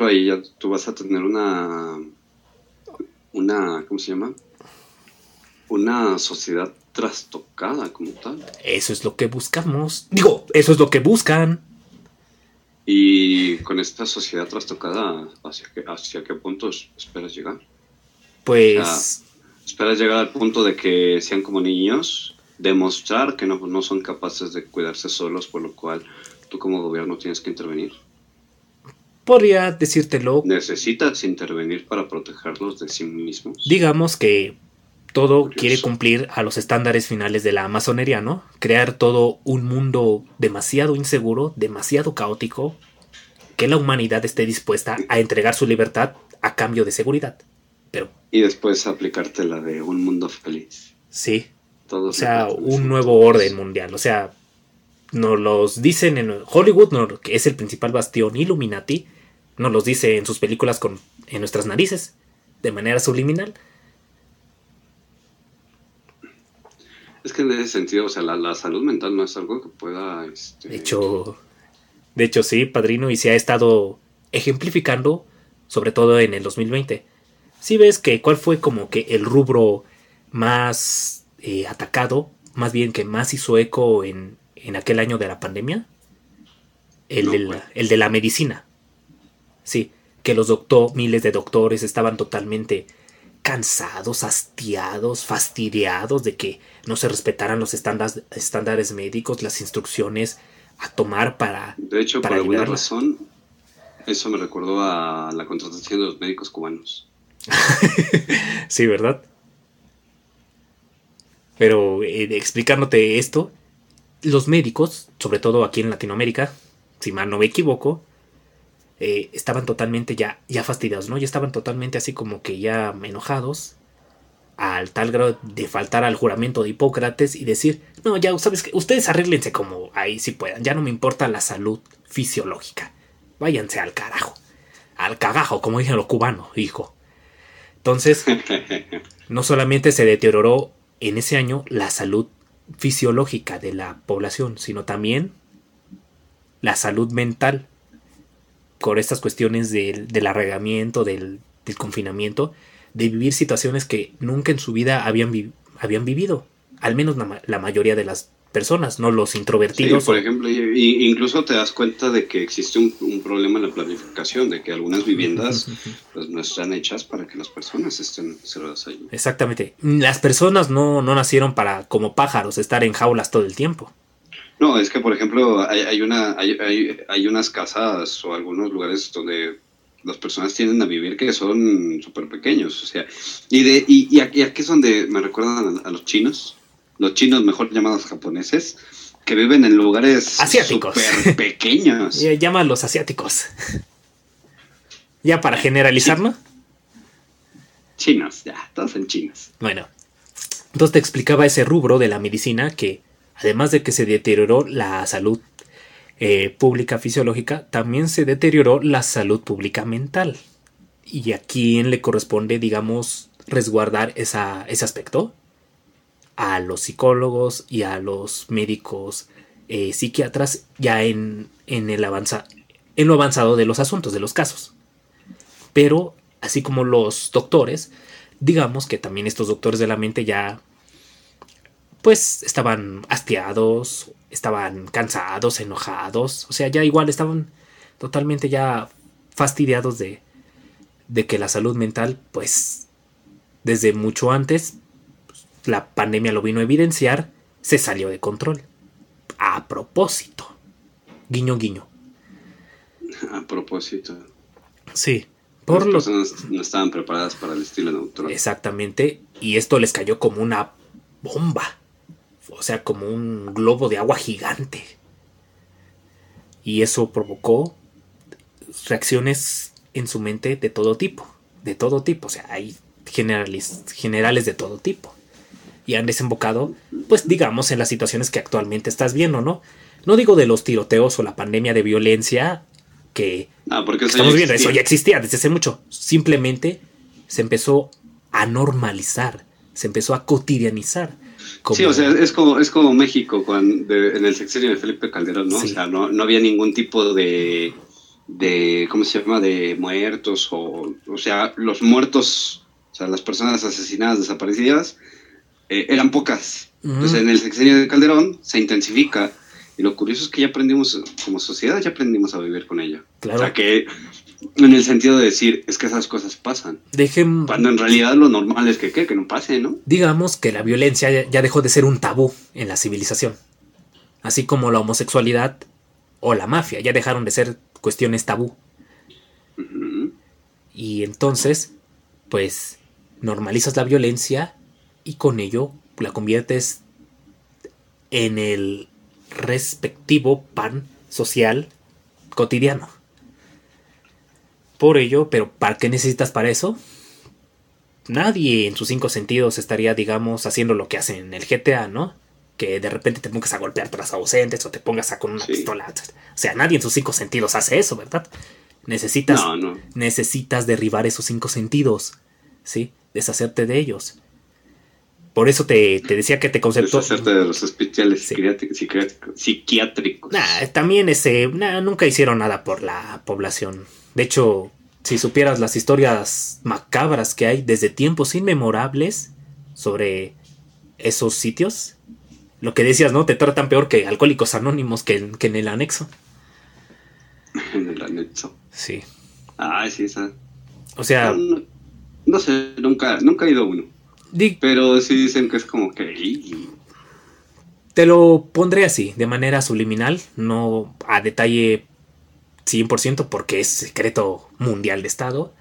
ejemplo ahí ya tú vas a tener una, una, ¿cómo se llama? Una sociedad trastocada como tal. Eso es lo que buscamos. Digo, eso es lo que buscan. Y con esta sociedad trastocada, ¿hacia qué, hacia qué punto esperas llegar? Pues... ¿Esperas llegar al punto de que sean como niños? Demostrar que no, no son capaces de cuidarse solos, por lo cual tú como gobierno tienes que intervenir. Podría decírtelo. ¿Necesitas intervenir para protegerlos de sí mismos? Digamos que todo quiere cumplir a los estándares finales de la masonería, ¿no? Crear todo un mundo demasiado inseguro, demasiado caótico, que la humanidad esté dispuesta a entregar su libertad a cambio de seguridad. Pero... Y después aplicarte la de un mundo feliz. Sí. o sea, un nuevo orden mundial. O sea, nos los dicen en Hollywood, que es el principal bastión Illuminati, nos los dice en sus películas con, en nuestras narices, de manera subliminal Es que en ese sentido, o sea, la, salud mental no es algo que pueda... Este... De hecho, de hecho sí, padrino, y se ha estado ejemplificando, sobre todo en el 2020. Si ves que cuál fue como que el rubro más eh, atacado, más bien que más hizo eco en, en aquel año de la pandemia? El, el de la medicina. Sí, que los doctores, miles de doctores estaban totalmente cansados, hastiados, fastidiados de que no se respetaran los estándares, estándares médicos, las instrucciones a tomar para... De hecho, por alguna razón, eso me recordó a la contratación de los médicos cubanos. sí, ¿verdad? Pero eh, explicándote esto, los médicos, sobre todo aquí en Latinoamérica, si mal no me equivoco, eh, estaban totalmente ya, ya fastidiados, ¿no? Ya estaban totalmente así como que ya enojados al tal grado de faltar al juramento de Hipócrates y decir, no, ya sabes que ustedes arréglense como ahí si puedan, ya no me importa la salud fisiológica, váyanse al carajo, al cagajo, como dicen los cubanos, hijo. Entonces, no solamente se deterioró en ese año la salud fisiológica de la población, sino también la salud mental por estas cuestiones del, arregamiento, del, confinamiento, de vivir situaciones que nunca en su vida habían, habían vivido, al menos la, mayoría de las personas, no los introvertidos. por ejemplo, incluso te das cuenta de que existe un, problema en la planificación, de que algunas viviendas pues, no están hechas para que las personas estén cerradas ahí. Exactamente. Las personas no, no nacieron para, como pájaros, estar en jaulas todo el tiempo. No, es que por ejemplo hay, hay una, hay, hay, hay, unas casas o algunos lugares donde las personas tienden a vivir que son súper pequeños, o sea, y, de, y, aquí, es donde me recuerdan a, los chinos, los chinos mejor llamados japoneses, que viven en lugares asiáticos súper pequeños. Llaman los asiáticos. ya para generalizarlo. Chinos, ya, todos son chinos. Bueno, entonces te explicaba ese rubro de la medicina que Además de que se deterioró la salud eh, pública fisiológica, también se deterioró la salud pública mental. ¿Y a quién le corresponde, digamos, resguardar esa, ese aspecto? A los psicólogos y a los médicos eh, psiquiatras ya en, en, el avanza, en lo avanzado de los asuntos, de los casos. Pero, así como los doctores, digamos que también estos doctores de la mente ya pues estaban hastiados, estaban cansados, enojados, o sea, ya igual estaban totalmente ya fastidiados de, de que la salud mental, pues, desde mucho antes, la pandemia lo vino a evidenciar, se salió de control. A propósito. Guiño, guiño. A propósito. Sí. Por Las personas no estaban preparadas para el estilo neutral. Exactamente. Y esto les cayó como una bomba o sea, como un globo de agua gigante. Y eso provocó reacciones en su mente de todo tipo, de todo tipo, o sea, hay generales, generales de todo tipo. Y han desembocado, pues digamos, en las situaciones que actualmente estás viendo, ¿no? No digo de los tiroteos o la pandemia de violencia que ah, porque estamos viendo, eso ya existía desde hace mucho. Simplemente se empezó a normalizar, se empezó a cotidianizar. Sí, o sea, es como, es como México cuando en el sexenio de Felipe Calderón, ¿no? O sea, no, no había ningún tipo de, de, ¿cómo se llama?, de muertos, o, o sea, los muertos, o sea, las personas asesinadas, desaparecidas, eh, eran pocas. Entonces, en el sexenio de Calderón se intensifica. Y lo curioso es que ya aprendimos, como sociedad, ya aprendimos a vivir con ella. Claro. O sea, que en el sentido de decir, es que esas cosas pasan. Dejen, Cuando en realidad lo normal es que, ¿qué? Que no pase, ¿no? digamos que la violencia ya- dejó de ser un tabú en la civilización. Así como la homosexualidad o la mafia ya dejaron de ser cuestiones tabú. Y entonces, pues, normalizas la violencia y con ello la conviertes en el respectivo pan social cotidiano. Por ello, pero ¿para qué necesitas para eso? Nadie en sus cinco sentidos estaría, digamos, haciendo lo que hacen en el GTA, ¿no? Que de repente te pongas a golpear tras ausentes o te pongas a con una Sí. pistola. O sea, nadie en sus cinco sentidos hace eso, ¿verdad? Necesitas No, no. necesitas derribar esos cinco sentidos, ¿sí? Deshacerte de ellos. Por eso te, te decía que te conceptó. Deshacerte de los hospitales Sí. psiquiátricos. Nah, también ese, nah, nunca hicieron nada por la población. De hecho, si supieras las historias macabras que hay desde tiempos inmemorables sobre esos sitios, lo que decías, ¿no? Te tratan peor que alcohólicos anónimos que en, que en el anexo. En el anexo. Sí. Ay, sí, esa. O sea, No, no sé, nunca, nunca he ido a uno. di- Pero sí dicen que es como que. Te lo pondré así, de manera subliminal, no a detalle 100% porque es secreto mundial de Estado.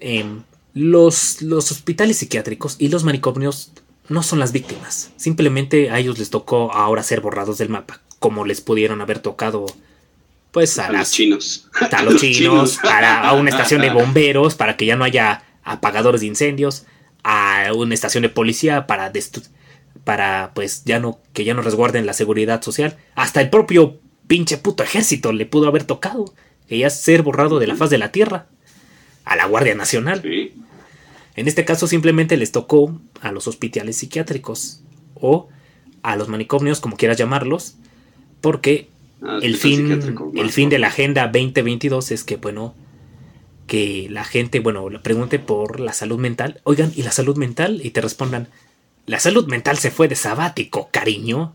Em, los, los hospitales psiquiátricos y los manicomios no son las víctimas. Simplemente a ellos les tocó ahora ser borrados del mapa, como les pudieron haber tocado pues a, a las los chinos. a los chinos, a, una estación de bomberos para que ya no haya apagadores de incendios, a una estación de policía para para pues ya no que ya no resguarden la seguridad social, hasta el propio pinche puto ejército le pudo haber tocado, que ya ser borrado de la faz de la tierra, a la Guardia Nacional. Sí. En este caso simplemente les tocó a los hospitales psiquiátricos o a los manicomios, como quieras llamarlos, porque Ah, el hospital fin, el fin de la Agenda 2022 es que, bueno, que la gente, bueno, le pregunte por la salud mental. Oigan, ¿y la salud mental? Y te respondan, la salud mental se fue de sabático, cariño.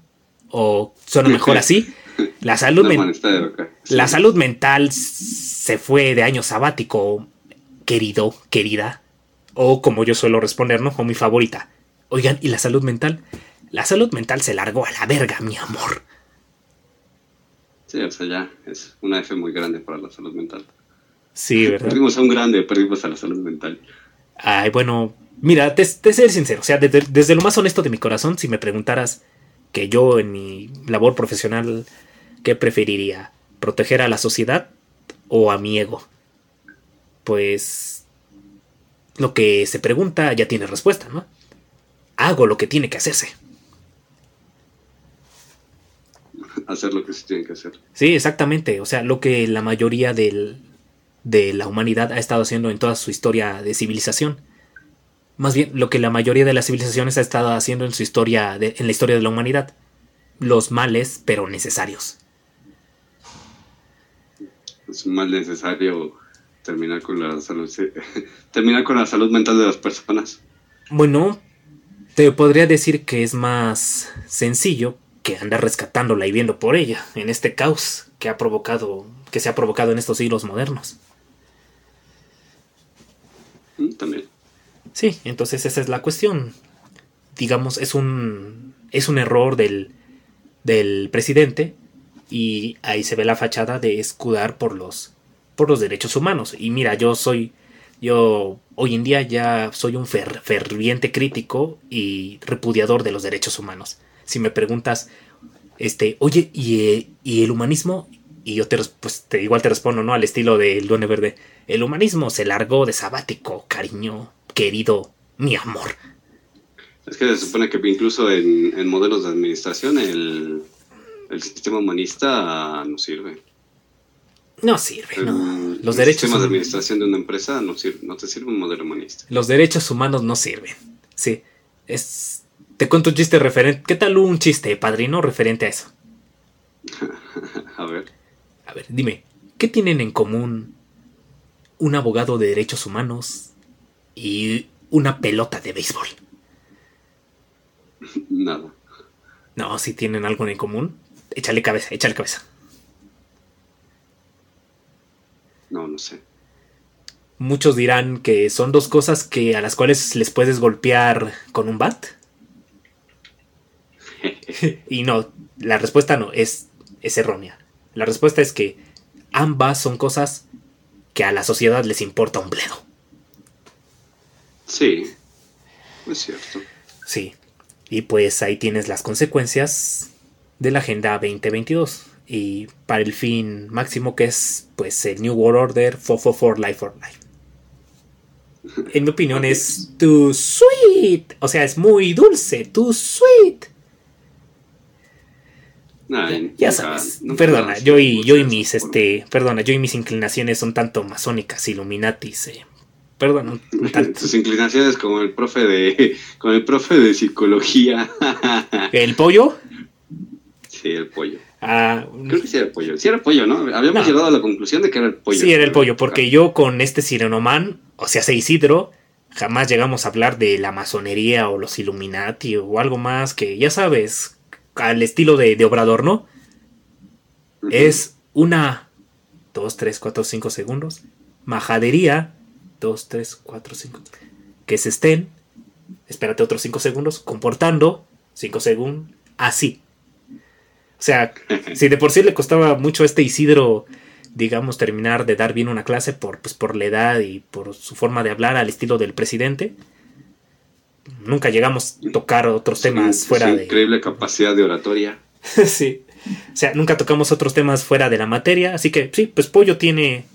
O suena mejor así. La salud, men- de. Sí. la salud mental se fue de año sabático, querido, querida. O como yo suelo responder, ¿no? O mi favorita. Oigan, ¿y la salud mental? La salud mental se largó a la verga, mi amor. Sí, o sea, ya es una F muy grande para la salud mental. Sí, ¿verdad? Perdimos a un grande, perdimos a la salud mental. Ay, bueno, mira, te, te ser sincero, o sea, desde, desde lo más honesto de mi corazón, si me preguntaras que yo en mi labor profesional, ¿qué preferiría? ¿Proteger a la sociedad o a mi ego? Pues lo que se pregunta ya tiene respuesta, ¿no? Hago lo que tiene que hacerse. Hacer lo que se tiene que hacer. Sí, exactamente. O sea, lo que la mayoría del- de la humanidad ha estado haciendo en toda su historia de civilización. Más bien, lo que la mayoría de las civilizaciones ha estado haciendo en su historia, de- en la historia de la humanidad. Los males, pero necesarios. Es más necesario terminar con la salud, terminar con la salud mental de las personas. Bueno, te podría decir que es más sencillo que andar rescatándola y viendo por ella, en este caos que ha provocado, que se ha provocado en estos siglos modernos. Mm, También. Sí, entonces esa es la cuestión. Digamos, es un, es un error del, del presidente y ahí se ve la fachada de escudar por los, por los derechos humanos. Y mira, yo soy, yo hoy en día ya soy un fer- ferviente crítico y repudiador de los derechos humanos. Si me preguntas, este, oye, ¿y, el humanismo? Y yo te, pues, igual te respondo, ¿no? Al estilo del Duende Verde. El humanismo se largó de sabático, cariño, querido, mi amor. Es que se supone que incluso en, en modelos de administración el, el sistema humanista no sirve. No sirve, El, no. Los el derechos, sistema de administración de una empresa no, sirve, no te sirve un modelo humanista. los derechos humanos no sirven. Sí, es... Te cuento un chiste referente... ¿Qué tal un chiste, padrino, referente a eso? A ver. A ver, dime, ¿qué tienen en común un abogado de derechos humanos y una pelota de béisbol? Nada. No, si tienen algo en común. Échale cabeza, échale cabeza. No, no sé. Muchos dirán que son dos cosas que a las cuales les puedes golpear con un bat. y no, la respuesta no, es, es errónea. La respuesta es que ambas son cosas que a la sociedad les importa un bledo. Sí, es cierto. Sí, y pues ahí tienes las consecuencias de la Agenda 2022 y para el fin máximo que es pues el New World Order 444 Life for Life. En mi opinión es too sweet, o sea, es muy dulce, too sweet. ya, sabes, perdona, yo y, yo y mis, este, perdona, yo y mis inclinaciones son tanto masónicas, illuminatis, eh, perdón, Tus inclinaciones como el profe de, con el profe de psicología. ¿El pollo? Sí, el pollo. Ah, Creo que sí era el pollo. Sí era el pollo, ¿no? Habíamos llegado a la conclusión de que era el pollo. Sí, era el pollo, porque yo con este sirenoman, o sea, se Isidro, jamás llegamos a hablar de la masonería o los Illuminati o algo más que, ya sabes, al estilo de, Obrador, ¿no? Es una, dos, tres, cuatro, cinco segundos, majadería 2, 3, 4, 5. Que se estén, espérate otros 5 segundos, comportando 5 segundos, así. O sea, si de por sí le costaba mucho a este Isidro, digamos, terminar de dar bien una clase por, pues, por la edad y por su forma de hablar al estilo del presidente, nunca llegamos a tocar otros temas fuera de... Increíble capacidad de oratoria. sí. O sea, nunca tocamos otros temas fuera de la materia, así que sí, pues Pollo tiene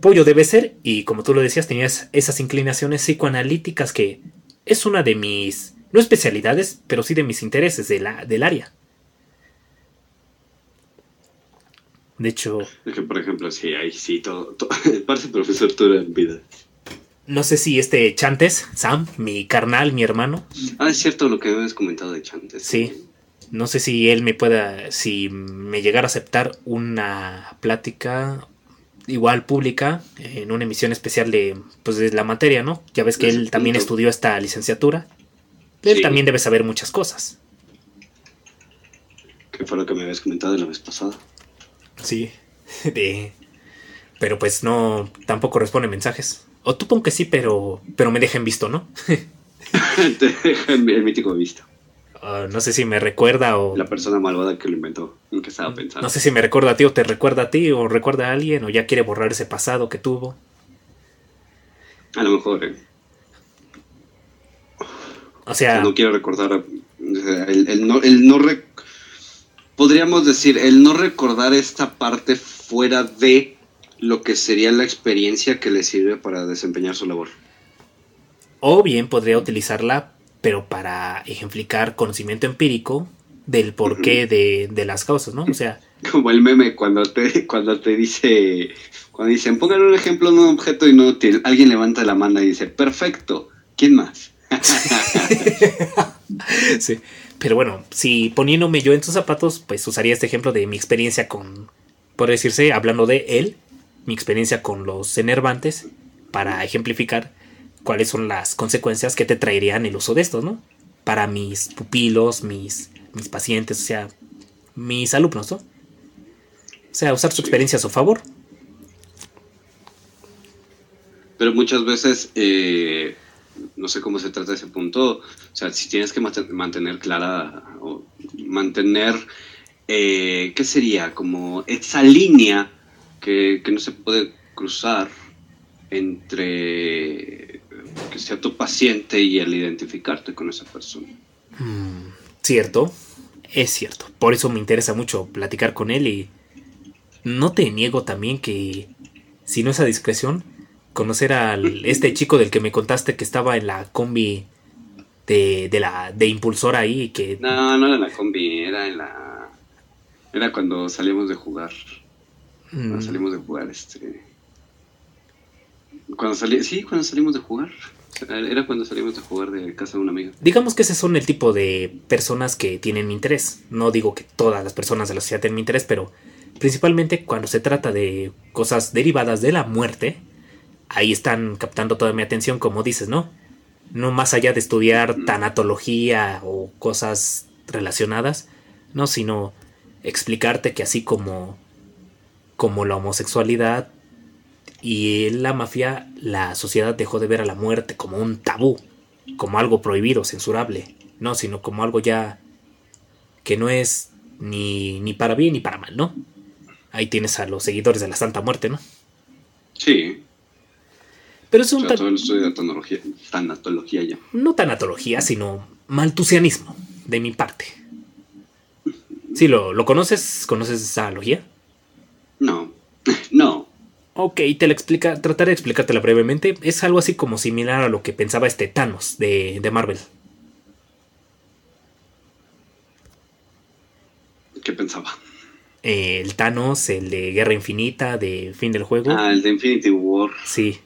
Pollo debe ser, y como tú lo decías, tenías esas inclinaciones psicoanalíticas que es una de mis, no especialidades, pero sí de mis intereses de la, del área. De hecho... Es que, por ejemplo, sí, ahí sí, todo, parece profesor toda en vida. No sé si este Chantes, Sam, mi carnal, mi hermano. Ah, es cierto lo que habías comentado de Chantes. Sí. No sé si él me pueda, si me llegara a aceptar una plática igual pública en una emisión especial de, pues, de la materia, ¿no? Ya ves que él también estudió esta licenciatura. Él también debe saber muchas cosas. ¿Qué fue lo que me habías comentado la vez pasada? Sí, pero pues no, tampoco responde mensajes. O tú pon que sí, pero, pero me dejen visto, ¿no? Te dejan el mítico visto. Ah, no sé si me recuerda o... La persona malvada que lo inventó, en que estaba pensando. No sé si me recuerda a ti o te recuerda a ti o recuerda a alguien o ya quiere borrar ese pasado que tuvo. A lo mejor, ¿eh? O sea... No quiero recordar... El, no... El no Podríamos decir, el no recordar esta parte fuera de lo que sería la experiencia que le sirve para desempeñar su labor. O bien podría utilizarla pero para ejemplificar conocimiento empírico del porqué de, las causas, ¿no? O sea... Como el meme cuando te, cuando te dice, cuando dicen, pongan un ejemplo en un objeto inútil, alguien levanta la mano y dice, perfecto, ¿quién más? sí, pero bueno, si poniéndome yo en sus zapatos, pues usaría este ejemplo de mi experiencia con, por decirse, hablando de él, mi experiencia con los enervantes, para ejemplificar cuáles son las consecuencias que te traerían el uso de estos, ¿no? Para mis pupilos, mis, mis pacientes, o sea, mis alumnos, ¿no? O sea, usar su experiencia a su favor. Pero muchas veces, eh, no sé cómo se trata ese punto, o sea, si tienes que mantener clara o mantener, eh, ¿qué sería? Como esa línea que, que no se puede cruzar entre que sea tu paciente y el identificarte con esa persona. Mm, cierto, es cierto. Por eso me interesa mucho platicar con él y no te niego también que, si no es a discreción, conocer a este chico del que me contaste que estaba en la combi de, de la de impulsor ahí que no no era en la combi era en la era cuando salimos de jugar cuando mm. salimos de jugar este cuando salí, sí, cuando salimos de jugar. Era cuando salimos de jugar de casa de una amiga. Digamos que ese son el tipo de personas que tienen interés. No digo que todas las personas de la sociedad tienen interés, pero principalmente cuando se trata de cosas derivadas de la muerte, ahí están captando toda mi atención, como dices, ¿no? No más allá de estudiar tanatología o cosas relacionadas, no, sino explicarte que así como, como la homosexualidad y la mafia, la sociedad dejó de ver a la muerte como un tabú, como algo prohibido, censurable, no, sino como algo ya que no es ni, ni para bien ni para mal, ¿no? Ahí tienes a los seguidores de la Santa Muerte, ¿no? Sí. Pero es un... O sea, todo el estudio de tanatología, tanatología ya. No tanatología, sino maltusianismo, de mi parte. Sí, ¿lo, lo conoces? ¿Conoces esa analogía? No, no. Ok, te la explica, trataré de explicártela brevemente. Es algo así como similar a lo que pensaba este Thanos de, de Marvel. ¿Qué pensaba? Eh, el Thanos, el de Guerra Infinita, de fin del juego. Ah, el de Infinity War. Sí.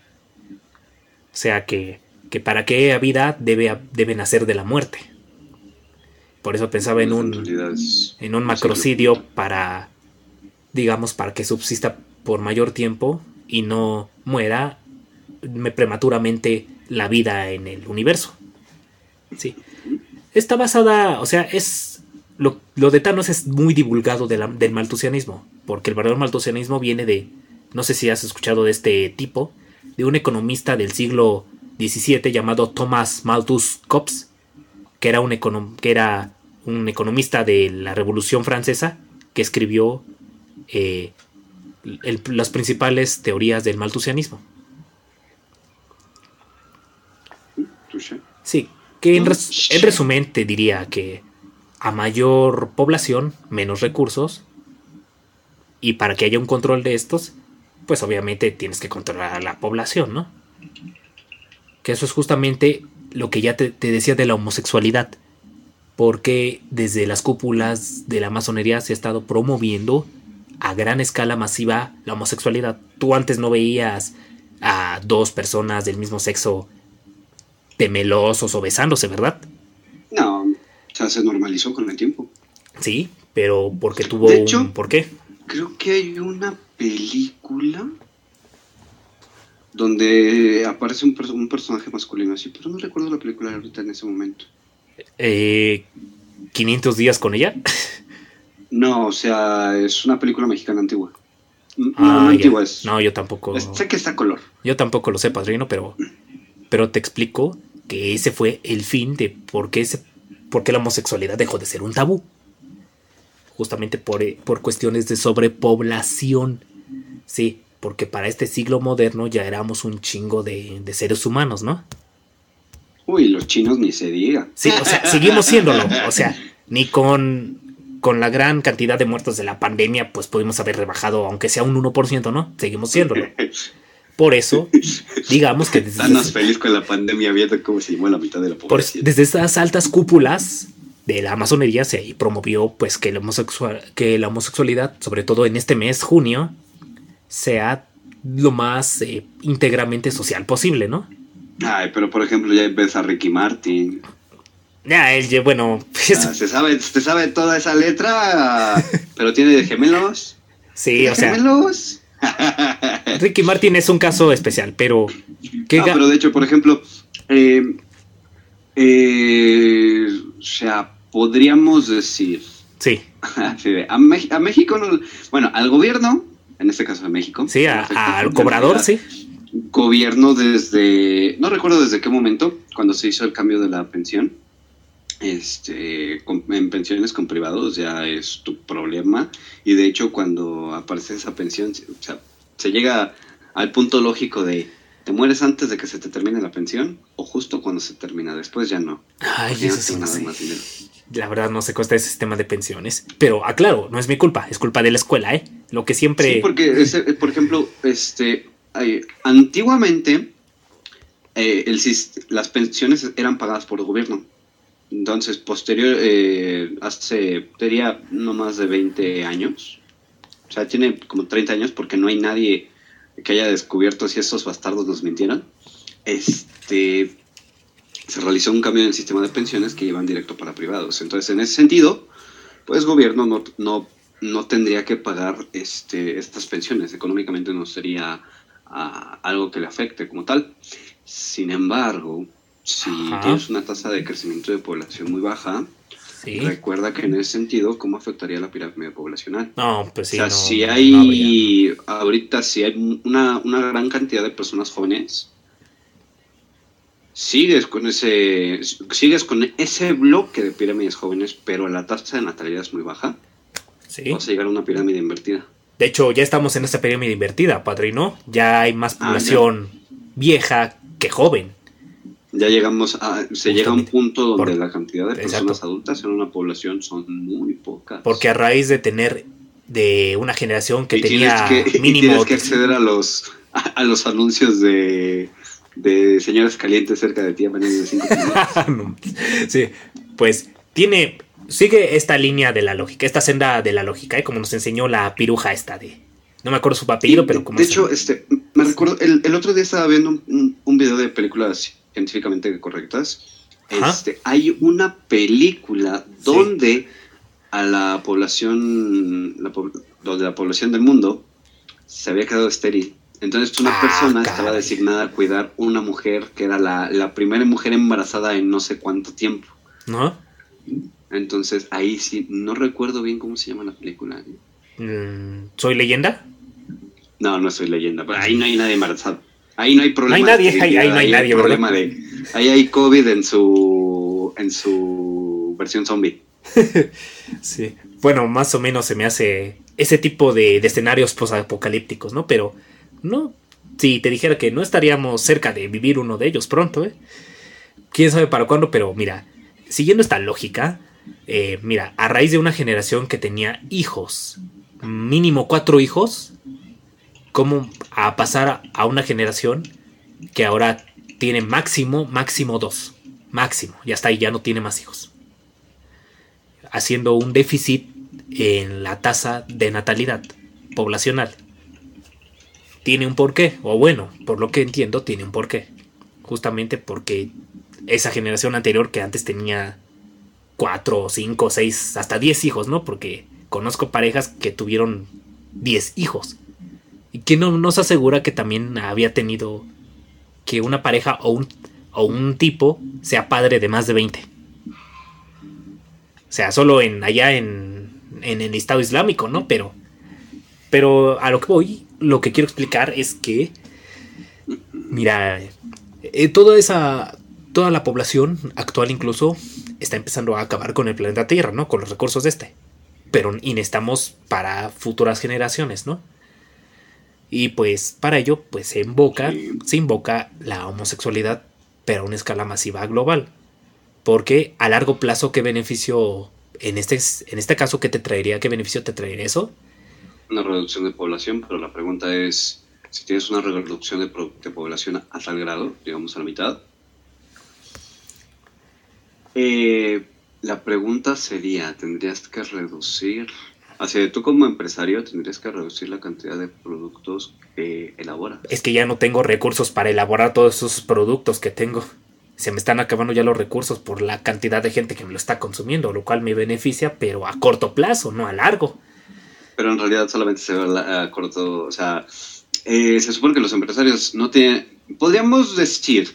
O sea que, que para que haya vida debe, debe nacer de la muerte. Por eso pensaba en un, en un macrocidio para, digamos, para que subsista por mayor tiempo y no muera me- prematuramente la vida en el universo. Sí. Está basada, o sea, es... Lo, de Thanos es muy divulgado del maltusianismo, porque el verdadero maltusianismo viene de, no sé si has escuchado de este tipo, de un economista del siglo XVII llamado Thomas Malthus Cobbs, que era un, econom- que era un economista de la Revolución Francesa que escribió eh, el- las principales teorías del maltusianismo. Sí, que en, res- en resumen te diría que a mayor población, menos recursos, y para que haya un control de estos, pues obviamente tienes que controlar a la población, ¿no? Que eso es justamente lo que ya te, te decía de la homosexualidad, porque desde las cúpulas de la masonería se ha estado promoviendo a gran escala masiva la homosexualidad. Tú antes no veías a dos personas del mismo sexo temelosos o besándose, ¿verdad? No, o sea, se normalizó con el tiempo. Sí, pero porque tuvo De hecho- un ¿por qué? Creo que hay una película donde aparece un, un personaje masculino así, pero no recuerdo la película ahorita en ese momento. Eh, 500 días con ella. No, o sea, es una película mexicana antigua. No, Ah, no antigua, es, No, yo tampoco. es- Sé que está color. Yo tampoco lo sé, padrino, pero pero te explico que ese fue el fin de por qué ese, por qué la homosexualidad dejó de ser un tabú. Justamente por, eh, por cuestiones de sobrepoblación. Sí, porque para este siglo moderno ya éramos un chingo de, de seres humanos, ¿no? Uy, los chinos ni se diga. Sí, o sea, seguimos siéndolo. O sea, ni con, con la gran cantidad de muertos de la pandemia, pues pudimos haber rebajado, aunque sea un 1%, ¿no? Seguimos siéndolo. Por eso, digamos que desde, Danos feliz con la pandemia viendo cómo se la mitad de la población. desde estas altas cúpulas de la masonería se promovió pues que la, homosexual, que la homosexualidad, sobre todo en este mes, junio, sea lo más eh, íntegramente social posible, ¿no? Ay, pero por ejemplo, ya ves a Ricky Martin. Ya, él, bueno, pues, Ah, se sabe, se sabe toda esa letra, pero tiene gemelos. sí, o sea, gemelos. Ricky Martin es un caso especial, pero... ¿qué ga- pero de hecho, por ejemplo, eh, eh, o sea, podríamos decir, Sí, de, a, México, no- bueno, al gobierno, en este caso a México, sí, a- al cobrador, sí. Gobierno desde, no recuerdo desde qué momento, cuando se hizo el cambio de la pensión, este, con- en pensiones con privados ya es tu problema y de hecho cuando aparece esa pensión, o sea, se llega al punto lógico de te mueres antes de que se te termine la pensión o justo cuando se termina, después ya no. Ay, Ya eso sí, no sé. más dinero. La verdad no sé cómo está ese sistema de pensiones. Pero aclaro, no es mi culpa, es culpa de la escuela, ¿eh? Lo que siempre... Sí, porque, ese, por ejemplo, este, antiguamente eh, el, las pensiones eran pagadas por el gobierno. Entonces, posterior, eh, hace, diría, no más de 20 años. O sea, tiene como 30 años porque no hay nadie que haya descubierto si estos bastardos nos mintieron. Este, se realizó un cambio en el sistema de pensiones que llevan directo para privados. Entonces, en ese sentido, pues gobierno no, no no tendría que pagar este, estas pensiones. Económicamente no sería ah, algo que le afecte como tal. Sin embargo, si tienes una tasa de crecimiento de población muy baja, recuerda que en ese sentido, ¿cómo afectaría la pirámide poblacional? No, pues sí. O sea, si hay, ahorita, si hay una, una gran cantidad de personas jóvenes, sigues con ese sigues con ese bloque de pirámides jóvenes, pero la tasa de natalidad es muy baja. Sí. Vas a llegar a una pirámide invertida. De hecho, ya estamos en esa pirámide invertida, padrino. Ya hay más ah, población vieja que joven. Ya llegamos a se llega a un punto donde la cantidad de personas adultas en una población son muy pocas. Porque a raíz de tener de una generación que tenía mínimo tienes que acceder a los a los anuncios de de señoras calientes cerca de ti a menos de 5 minutos. sí, pues tiene. Sigue esta línea de la lógica, esta senda de la lógica, ¿eh? como nos enseñó la piruja esta de. No me acuerdo su apellido, pero como. De hecho, este, me recuerdo, el, el, otro día estaba viendo un, un, video de películas científicamente correctas. Este, hay una película donde a la población, la, donde la población del mundo se había quedado estéril entonces una ah, persona estaba designada a cuidar una mujer que era la, primera mujer embarazada en no sé cuánto tiempo. ¿No? Entonces ahí sí, no recuerdo bien cómo se llama la película. Mm, ¿Soy leyenda? No, no soy leyenda. ahí no hay nadie embarazado. Ahí no hay problema. No hay nadie, ahí, no hay, nadie. problema de, ahí hay COVID en su, en su versión zombie. sí. Bueno, más o menos se me hace ese tipo de, de escenarios posapocalípticos, ¿no? Pero no, si te dijera que no estaríamos cerca de vivir uno de ellos pronto, ¿eh? Quién sabe para cuándo, pero mira, siguiendo esta lógica, eh, mira, a raíz de una generación que tenía hijos, mínimo cuatro hijos, ¿cómo a pasar a una generación que ahora tiene máximo, máximo dos? Máximo, ya está ahí, ya no tiene más hijos. Haciendo un déficit en la tasa de natalidad poblacional tiene un porqué, o bueno, por lo que entiendo, tiene un porqué. Justamente porque esa generación anterior que antes tenía cuatro, cinco, seis, hasta diez hijos, ¿no? Porque conozco parejas que tuvieron diez hijos. Que no nos asegura que también había tenido que una pareja o un, o un tipo sea padre de más de 20. O sea, solo en allá en, en el Estado Islámico, ¿no? Pero, pero a lo que voy lo que quiero explicar es que, mira, eh, toda esa, toda la población actual incluso está empezando a acabar con el planeta Tierra, ¿no? Con los recursos de este. Pero y necesitamos para futuras generaciones, ¿no? Y pues para ello, pues se invoca, se invoca la homosexualidad, pero a una escala masiva global. Porque a largo plazo, ¿qué beneficio, en este, en este caso, qué te traería? ¿Qué beneficio te traería eso? una reducción de población, pero la pregunta es, si tienes una reducción de, población a tal grado, digamos a la mitad, eh, la pregunta sería, ¿tendrías que reducir, hacia tú como empresario, tendrías que reducir la cantidad de productos que elaboras? Es que ya no tengo recursos para elaborar todos esos productos que tengo. Se me están acabando ya los recursos por la cantidad de gente que me lo está consumiendo, lo cual me beneficia, pero a corto plazo, no a largo pero en realidad solamente se ve a corto, o sea, eh, se supone que los empresarios no tienen, podríamos decir,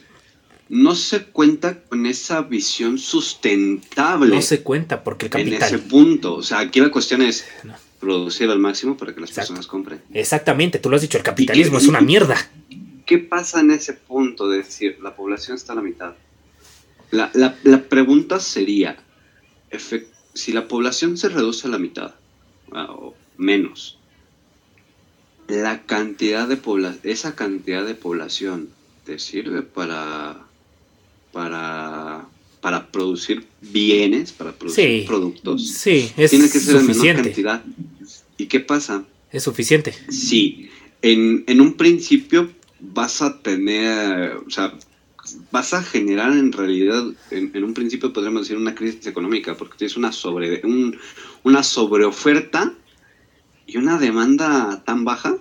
no se cuenta con esa visión sustentable. No se cuenta porque el capital. En ese punto, o sea, aquí la cuestión es producir al máximo para que las personas compren. Exactamente, tú lo has dicho, el capitalismo es una mierda. ¿Qué pasa en ese punto de decir, la población está a la mitad? La, la, la pregunta sería, si la población se reduce a la mitad, o menos. La cantidad de esa cantidad de población te sirve para, para, para producir bienes, para producir productos. Sí, es Tiene que ser suficiente. en menor cantidad. ¿Y qué pasa? Es suficiente. Sí, en, en un principio vas a tener, o sea, vas a generar en realidad, en, un principio podríamos decir una crisis económica, porque tienes una sobre, un, una sobreoferta y una demanda tan baja.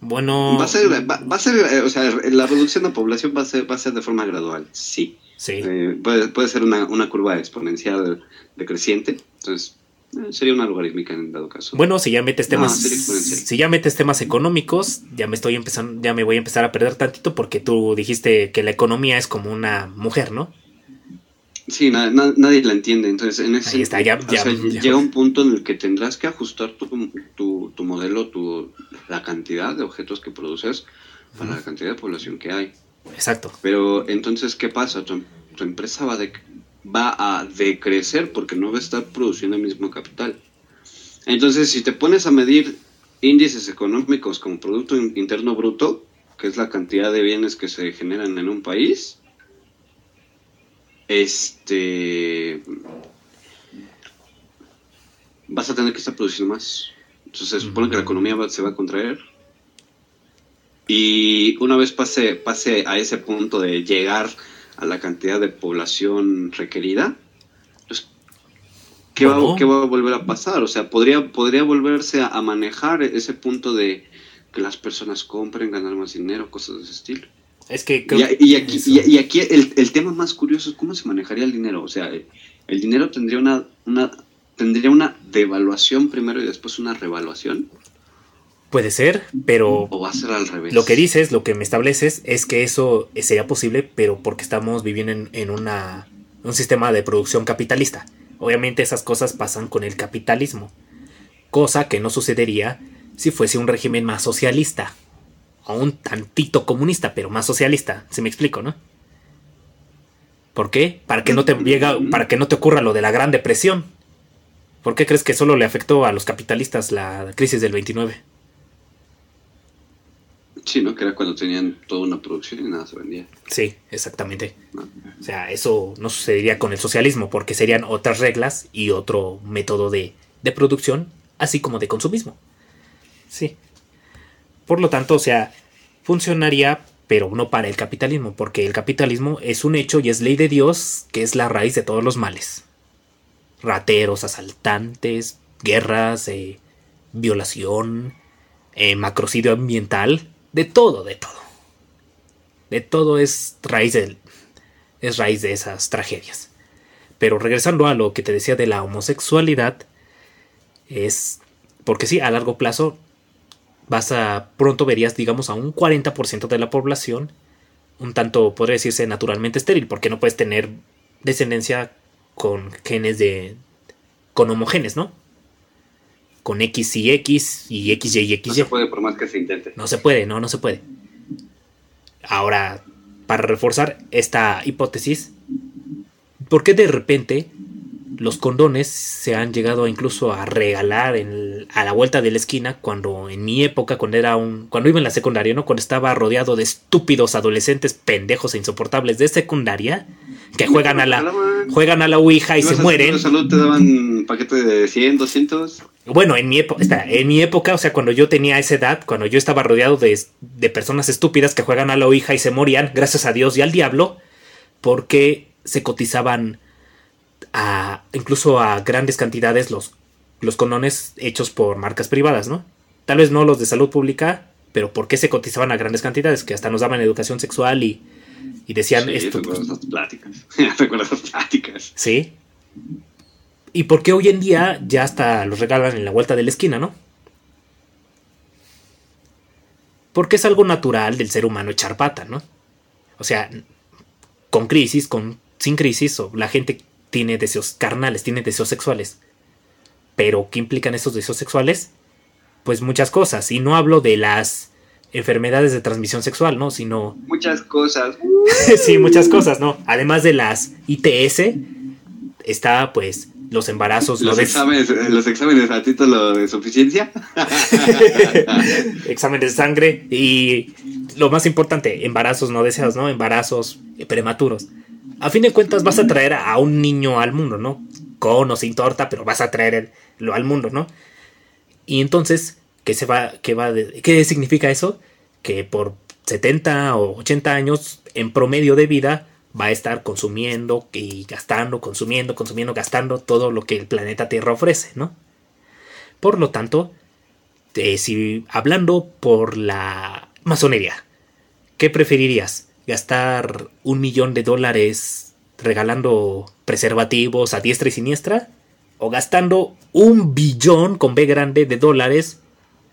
Bueno. Va a ser, va, a ser eh, o sea, la reducción de población va a ser, va a ser de forma gradual, sí. Sí. Eh, puede, puede, ser una, una, curva exponencial decreciente. Entonces, Eh, sería una logarítmica en dado caso. Bueno, si ya metes temas, si ya metes temas económicos, ya me estoy empezando, ya me voy a empezar a perder tantito porque tú dijiste que la economía es como una mujer, ¿no? Sí, na- na- nadie la entiende. Entonces, en ese está, ya- o ya- sea, ya. llega un punto en el que tendrás que ajustar tu, tu, tu modelo, tu, la cantidad de objetos que produces para la cantidad de población que hay. Exacto. Pero entonces, ¿qué pasa? Tu, tu empresa va, de- va a decrecer porque no va a estar produciendo el mismo capital. Entonces, si te pones a medir índices económicos como Producto In- Interno Bruto, que es la cantidad de bienes que se generan en un país, este vas a tener que estar produciendo más. Entonces se supone que la economía va- se va a contraer. Y una vez pase, pase a ese punto de llegar a la cantidad de población requerida, pues, ¿qué, va, qué va a volver a pasar? O sea, podría, podría volverse a, a manejar ese punto de que las personas compren, ganar más dinero, cosas de ese estilo. Es que Y, creo y aquí, eso. y, y aquí el, el tema más curioso es cómo se manejaría el dinero. O sea, el, el dinero tendría una, una, tendría una devaluación primero y después una revaluación. puede ser, pero O va a ser al revés. lo que dices, lo que me estableces es que eso sería posible, pero porque estamos viviendo en, en una, un sistema de producción capitalista. Obviamente esas cosas pasan con el capitalismo, cosa que no sucedería si fuese un régimen más socialista, o un tantito comunista, pero más socialista, si me explico, ¿no? ¿Por qué? Para que no te llega, para que no te ocurra lo de la Gran Depresión. ¿Por qué crees que solo le afectó a los capitalistas la crisis del 29? Sí, ¿no? Que era cuando tenían toda una producción y nada se vendía. Sí, exactamente. ¿no? O sea, eso no sucedería con el socialismo, porque serían otras reglas y otro método de, de producción, así como de consumismo. Sí. Por lo tanto, o sea, funcionaría, pero no para el capitalismo, porque el capitalismo es un hecho y es ley de Dios, que es la raíz de todos los males. Rateros, asaltantes, guerras, eh, violación, eh, macrocidio ambiental, de todo, de todo. De todo es raíz del, es raíz de esas tragedias. Pero regresando a lo que te decía de la homosexualidad, es porque sí, a largo plazo vas a pronto verías, digamos, a un 40% de la población un tanto podría decirse naturalmente estéril, porque no puedes tener descendencia con genes de con homogenes, ¿no? Con X y X y XY y No XY. se puede por más que se intente. No se puede, no, no se puede. Ahora, para reforzar esta hipótesis, ¿por qué de repente los condones se han llegado incluso a regalar en- a la vuelta de la esquina cuando en mi época, cuando era un, cuando iba en la secundaria, ¿no? Cuando estaba rodeado de estúpidos adolescentes pendejos e insoportables de secundaria que juegan a la, juegan a la Ouija y se mueren. salud te daban paquete de 100, 200. Bueno, en mi, época, en mi época, o sea, cuando yo tenía esa edad, cuando yo estaba rodeado de, de personas estúpidas que juegan a la Ouija y se morían, gracias a Dios y al diablo, porque se cotizaban a incluso a grandes cantidades los, los condones hechos por marcas privadas, ¿no? Tal vez no los de salud pública, pero ¿por qué se cotizaban a grandes cantidades? Que hasta nos daban educación sexual y, y decían Sí, esto. recuerdo esas pláticas. recuerdo esas pláticas. Sí. ¿Y por qué hoy en día ya hasta los regalan en la vuelta de la esquina, no? Porque es algo natural del ser humano echar pata, ¿no? O sea, con crisis, con sin crisis, o la gente tiene deseos carnales, tiene deseos sexuales. Pero ¿qué implican esos deseos sexuales? Pues muchas cosas. Y no hablo de las enfermedades de transmisión sexual, ¿no? Sino Muchas cosas. sí, muchas cosas, ¿no? Además de las ITS, está pues los embarazos, Los exámenes, los exámenes a título de suficiencia. exámenes de sangre y lo más importante, embarazos no deseados, ¿no? Embarazos prematuros. A fin de cuentas vas a traer a un niño al mundo, ¿no? Con o sin torta, pero vas a traerlo al mundo, ¿no? Y entonces, ¿qué se va, qué significa eso? Que por 70 o 80 años en promedio de vida va a estar consumiendo y gastando, consumiendo, consumiendo, gastando todo lo que el planeta Tierra ofrece, ¿no? Por lo tanto, eh, si hablando por la masonería, ¿qué preferirías? ¿Gastar un millón de dólares regalando preservativos a diestra y siniestra? o gastando un billón con B grande de dólares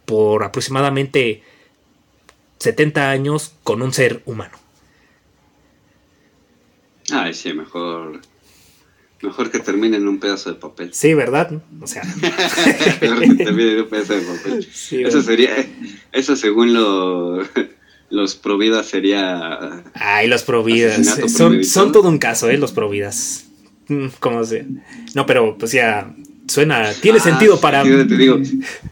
por aproximadamente 70 años con un ser humano. Ay, sí, mejor. Mejor que termine en un pedazo de papel. Sí, ¿verdad? O sea. mejor que termine en un pedazo de papel. eso sería. Eso según lo, los Providas sería. Ay, los Providas. Son, son todo un caso, ¿eh? Los Providas. Mm, ¿Cómo se.? No, pero pues ya. Suena, tiene ah, sentido para. Sí, te digo.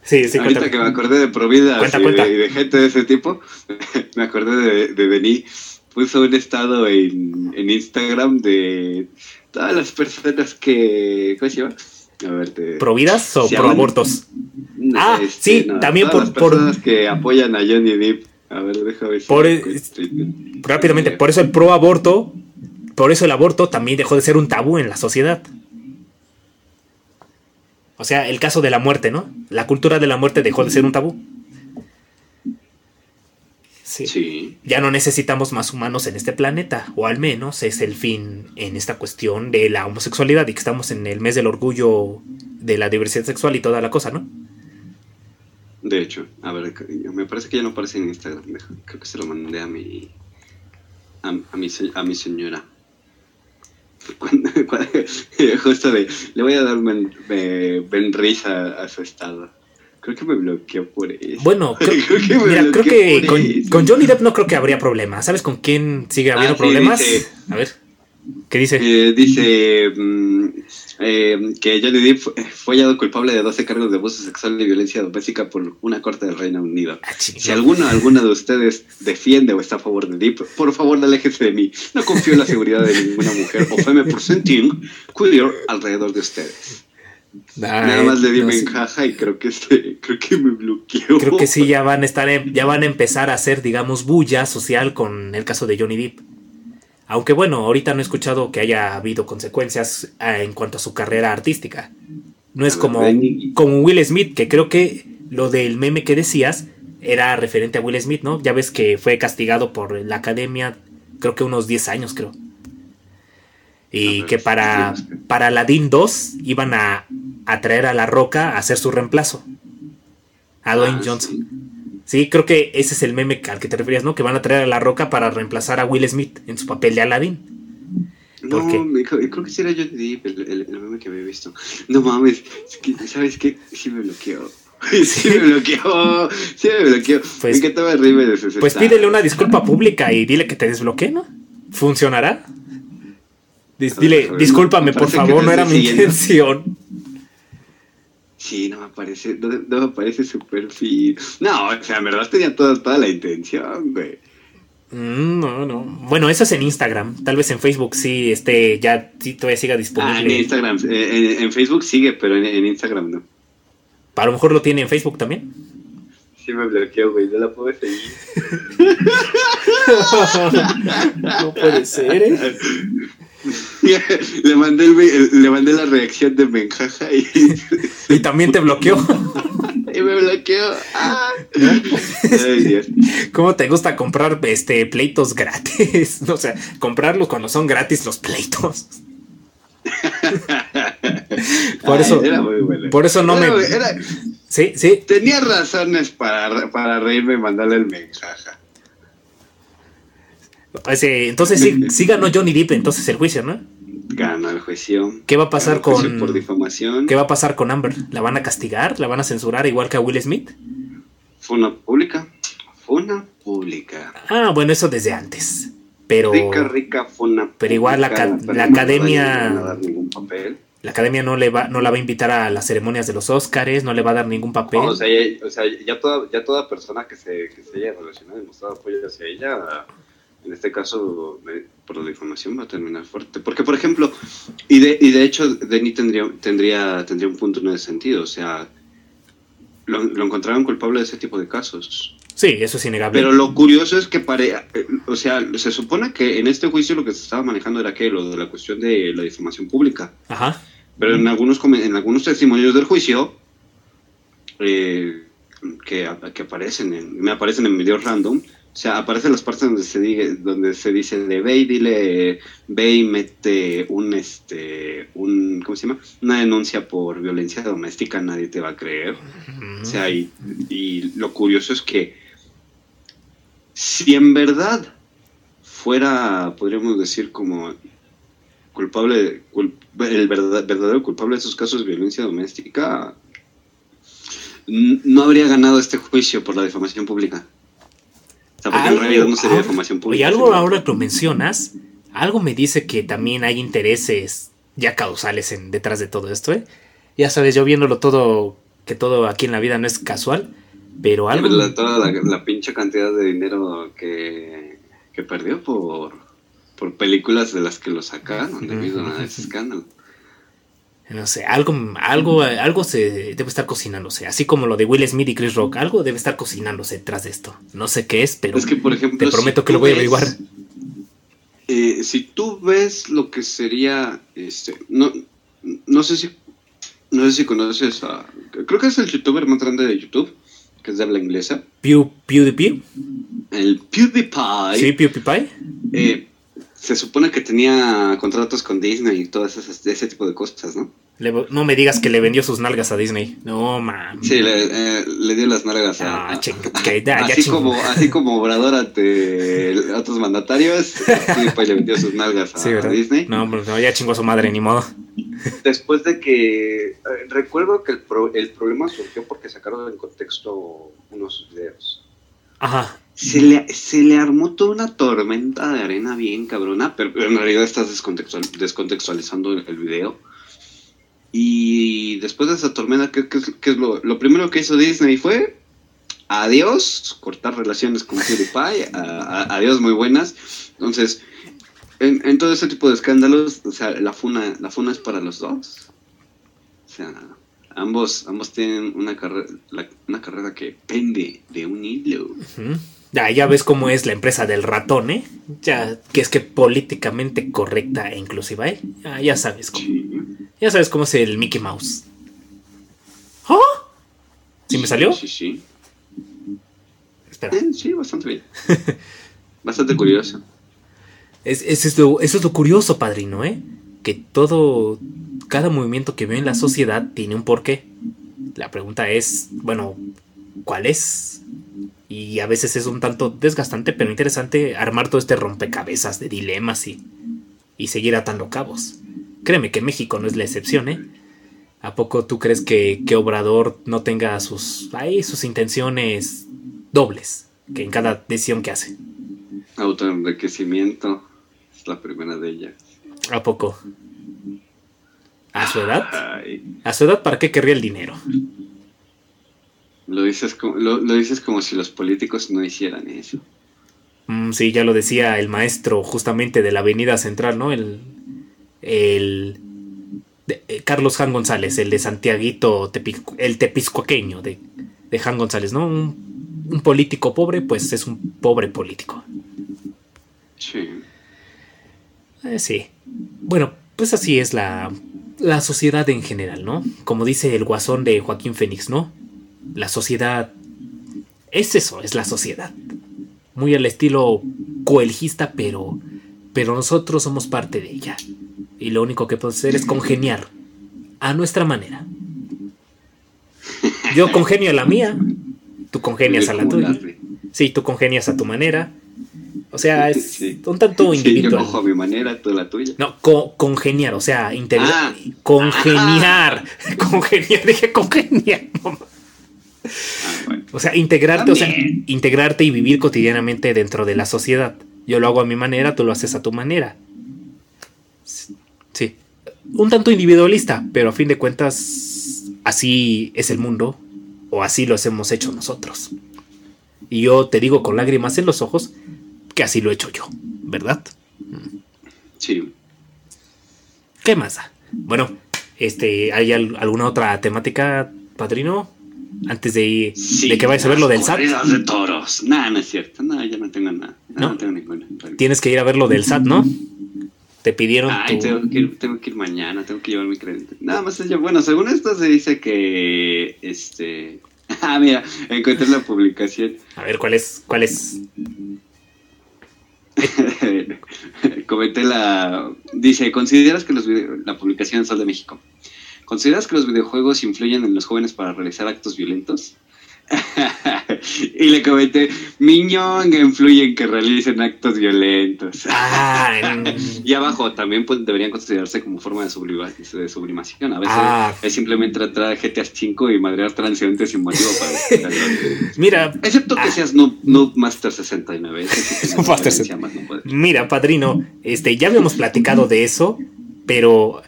Sí, sí, Ahorita que me acordé de Provida y, De, gente de ese tipo, me acordé de, de Denis. Puso un estado en, en Instagram de todas las personas que. ¿Cómo se llama? A ver, te... ¿Providas o proabortos? ah, este, sí, también por. Las personas que apoyan a Johnny Depp. A ver, déjame ver. Por, rápidamente, por eso el pro aborto, por eso el aborto también dejó de ser un tabú en la sociedad. O sea, el caso de la muerte, ¿no? La cultura de la muerte dejó de ser un tabú. Sí. Ya no necesitamos más humanos en este planeta, o al menos es el fin en esta cuestión de la homosexualidad y que estamos en el mes del orgullo de la diversidad sexual y toda la cosa, ¿no? De hecho, a ver, me parece que ya no aparece en Instagram. Creo que se lo mandé a mi a, mi, a mi señora. justo de, le voy a dar ben, risa a su estado. Creo que me bloqueó por eso. Bueno, creo, que, mira, creo que con, Johnny Depp no creo que habría problema. ¿Sabes con quién sigue habiendo ah, problemas? a ver. ¿Qué dice? Eh, dice mm, eh, que Johnny Depp fue hallado culpable de 12 cargos de abuso sexual y violencia doméstica por una corte del Reino Unido. Ah, si alguno alguna de ustedes defiende o está a favor de Depp, por favor, aléjese de mí. No confío en la seguridad de ninguna mujer o feme por sentir queer alrededor de ustedes. Nada más le di no, y creo que, creo que me bloqueó. Creo que sí, ya van a estar, ya van a empezar a hacer, digamos, bulla social con el caso de Johnny Depp. Aunque bueno, ahorita no he escuchado que haya habido consecuencias ah, en cuanto a su carrera artística. No es como, como Will Smith, que creo que lo del meme que decías era referente a Will Smith, ¿no? Ya ves que fue castigado por la academia, creo que unos 10 años, creo. Y que para, para Aladdin 2 iban a, a, traer a La Roca a hacer su reemplazo. A Dwayne ah, Johnson. Sí, creo que ese es el meme al que te referías, ¿no? Que van a traer a La Roca para reemplazar a Will Smith en su papel de Aladdin. No, creo que sí era Johnny Depp el, meme que había visto. No mames, ¿sabes qué? Sí me bloqueó. Sí me bloqueó, sí me bloqueó. Pues, me encantaba de Pues pídele una disculpa pública y dile que te desbloquee, ¿no? ¿Funcionará? Dile, discúlpame, por favor, no era mi intención. Sí, no me parece, no, me parece su perfil. No, o sea, en verdad tenía toda, toda la intención, güey. Mm, no, no. Bueno, eso es en Instagram. Tal vez en Facebook sí este, ya sí todavía siga disponible. Ah, en Instagram. Eh, en, Facebook sigue, pero en, Instagram no. A lo mejor lo tiene en Facebook también. Sí me bloqueó, güey. No la puedo seguir. no puede ser, ¿eh? le, mandé le mandé la reacción de Menjaja y... y también te bloqueó. y me bloqueó. Ah. ¿Cómo te gusta comprar este pleitos gratis? O sea, comprarlos cuando son gratis los pleitos. por eso, por eso no me. sí, sí. Tenía razones para, para reírme y mandarle el mensaje. Entonces sí, ganó Johnny Depp entonces el juicio, ¿no? Ganó el juicio. ¿Qué va a pasar con por difamación? ¿Qué va a pasar con Amber? ¿La van a castigar? ¿La van a censurar igual que a Will Smith? Fue una pública. Fue una pública. Ah, bueno, eso desde antes. Pero rica, rica, fue una Pero igual la, academia La academia no le va no la va a invitar a las ceremonias de los Óscares, no le va a dar ningún papel. o, sea, ya, o sea, ya toda ya toda persona que se, que se haya relacionado y mostrado apoyo hacia ella en este caso, por la difamación va a terminar fuerte. Porque, por ejemplo, y de, y de hecho, Denis tendría, tendría, tendría un punto en ese sentido. O sea, lo, encontraron culpable de ese tipo de casos. Sí, eso es innegable. Pero lo curioso es que, pare, o sea, se supone que en este juicio lo que se estaba manejando era que lo de la cuestión de la difamación pública. Ajá. Pero en algunos, en algunos testimonios del juicio, eh, que, que aparecen, en, me aparecen en videos random, O sea, aparecen las partes donde se dice, donde se dice de ve y dile, ve y mete un, este, un, ¿cómo se llama? Una denuncia por violencia doméstica, nadie te va a creer. O sea, y, y lo curioso es que si en verdad fuera, podríamos decir, como culpable, el verdadero culpable de esos casos de violencia doméstica, no habría ganado este juicio por la difamación pública en realidad no sería pública. Y algo ahora que lo mencionas, algo me dice que también hay intereses ya causales en, detrás de todo esto, ¿eh? Ya sabes, yo viéndolo todo, que todo aquí en la vida no es casual, pero algo... La, toda la, pinche cantidad de dinero que, que perdió por, por películas de las que lo sacaron debido a ese escándalo no sé, algo, algo, algo se debe estar cocinándose, así como lo de Will Smith y Chris Rock, algo debe estar cocinándose detrás de esto. No sé qué es, pero es que, por ejemplo, te prometo que lo voy a averiguar. Eh, si tú ves lo que sería, este, no, no sé si, no sé si conoces a, creo que es el youtuber más grande de YouTube, que es de habla inglesa. Pew, PewDiePie. El PewDiePie. Sí, PewDiePie. Eh, se supone que tenía contratos con Disney y todo ese tipo de cosas, ¿no? no me digas que le vendió sus nalgas a Disney. No, mames. Sí, le, eh, dio las nalgas a. Ah, así, como, así como Obrador ante otros mandatarios, pues le vendió sus nalgas a, Disney. No, pues ya chingó a su madre, ni modo. Después de que. Eh, recuerdo que el, el problema surgió porque sacaron en contexto unos videos. Ajá se le, se le armó toda una tormenta de arena bien cabrona, pero en realidad estás descontextualizando el, video. Y después de esa tormenta, ¿qué, es, lo, lo, primero que hizo Disney? Fue adiós, cortar relaciones con PewDiePie, adiós muy buenas. Entonces, en, todo ese tipo de escándalos, o sea, la funa, la funa es para los dos. O sea, ambos, ambos tienen una, carrera una carrera que pende de un hilo. Ya, ya ves cómo es la empresa del ratón, ¿eh? Ya, que es que políticamente correcta e inclusiva, ¿eh? Ya, sabes cómo. Ya sabes cómo es el Mickey Mouse. ¿Oh? ¿Sí me salió? Sí, sí. Espera. Eh, sí, bastante bien. bastante curioso. Es, eso es lo curioso, padrino, ¿eh? Que todo, cada movimiento que veo en la sociedad tiene un porqué. La pregunta es, bueno, ¿cuál es? Y a veces es un tanto desgastante, pero interesante armar todo este rompecabezas de dilemas y, y seguir atando cabos. Créeme que México no es la excepción, ¿eh? ¿A poco tú crees que, que Obrador no tenga sus, ahí, sus intenciones dobles que en cada decisión que hace? Autoenriquecimiento es la primera de ellas. ¿A poco? ¿A su edad? ¿A su edad para qué querría el dinero? Lo dices, como, lo, dices como si los políticos no hicieran eso. Mm, sí, ya lo decía el maestro justamente de la Avenida Central, ¿no? El, el eh, Carlos Jan González, el de Santiaguito, el tepiscoqueño de, de Jan González, ¿no? Un, político pobre, pues es un pobre político. Sí. Eh, sí. Bueno, pues así es la, la sociedad en general, ¿no? Como dice el guasón de Joaquín Fénix, ¿no? La sociedad es eso, es la sociedad. Muy al estilo coeljista, pero, pero nosotros somos parte de ella. Y lo único que podemos hacer es congeniar a nuestra manera. Yo congenio a la mía, tú congenias a la tuya. Sí, tú congenias a tu manera. O sea, es un tanto individual. yo cojo a mi manera, tú la tuya. No, congeniar, o sea, integrar. Ah. congeniar. Congeniar, dije congeniar. O sea, integrarte, o sea, integrarte y vivir cotidianamente dentro de la sociedad. Yo lo hago a mi manera, tú lo haces a tu manera. Sí. Un tanto individualista, pero a fin de cuentas, así es el mundo, o así lo hemos hecho nosotros. Y yo te digo con lágrimas en los ojos que así lo he hecho yo, ¿verdad? Sí. ¿Qué más? Bueno, este, ¿hay alguna otra temática, padrino? Antes de, ir, de que vayas a ver lo del SAT. de toros. Nada, no es cierto. No, ya no tengo nada. No, tengo ninguna. Tienes que ir a ver lo del SAT, ¿no? Te pidieron. Ay, tengo, que ir, tengo que ir mañana, tengo que llevar mi crédito. Nada más allá. Bueno, según esto se dice que. Este. Ah, mira, encontré la publicación. A ver, ¿cuál es? ¿Cuál es? Comenté la. Dice: ¿Consideras que los. La publicación Sol de México. ¿Consideras que los videojuegos influyen en los jóvenes para realizar actos violentos? y le comenté, Miñón influye en que realicen actos violentos. Ah, y abajo también pues, deberían considerarse como forma de, sublimación. A veces ah. es simplemente tratar a GTA 5 y madrear transeúntes sin motivo para Mira. Excepto que ah. seas Noob, Master 69. Mira, padrino, este, ya habíamos platicado de eso, pero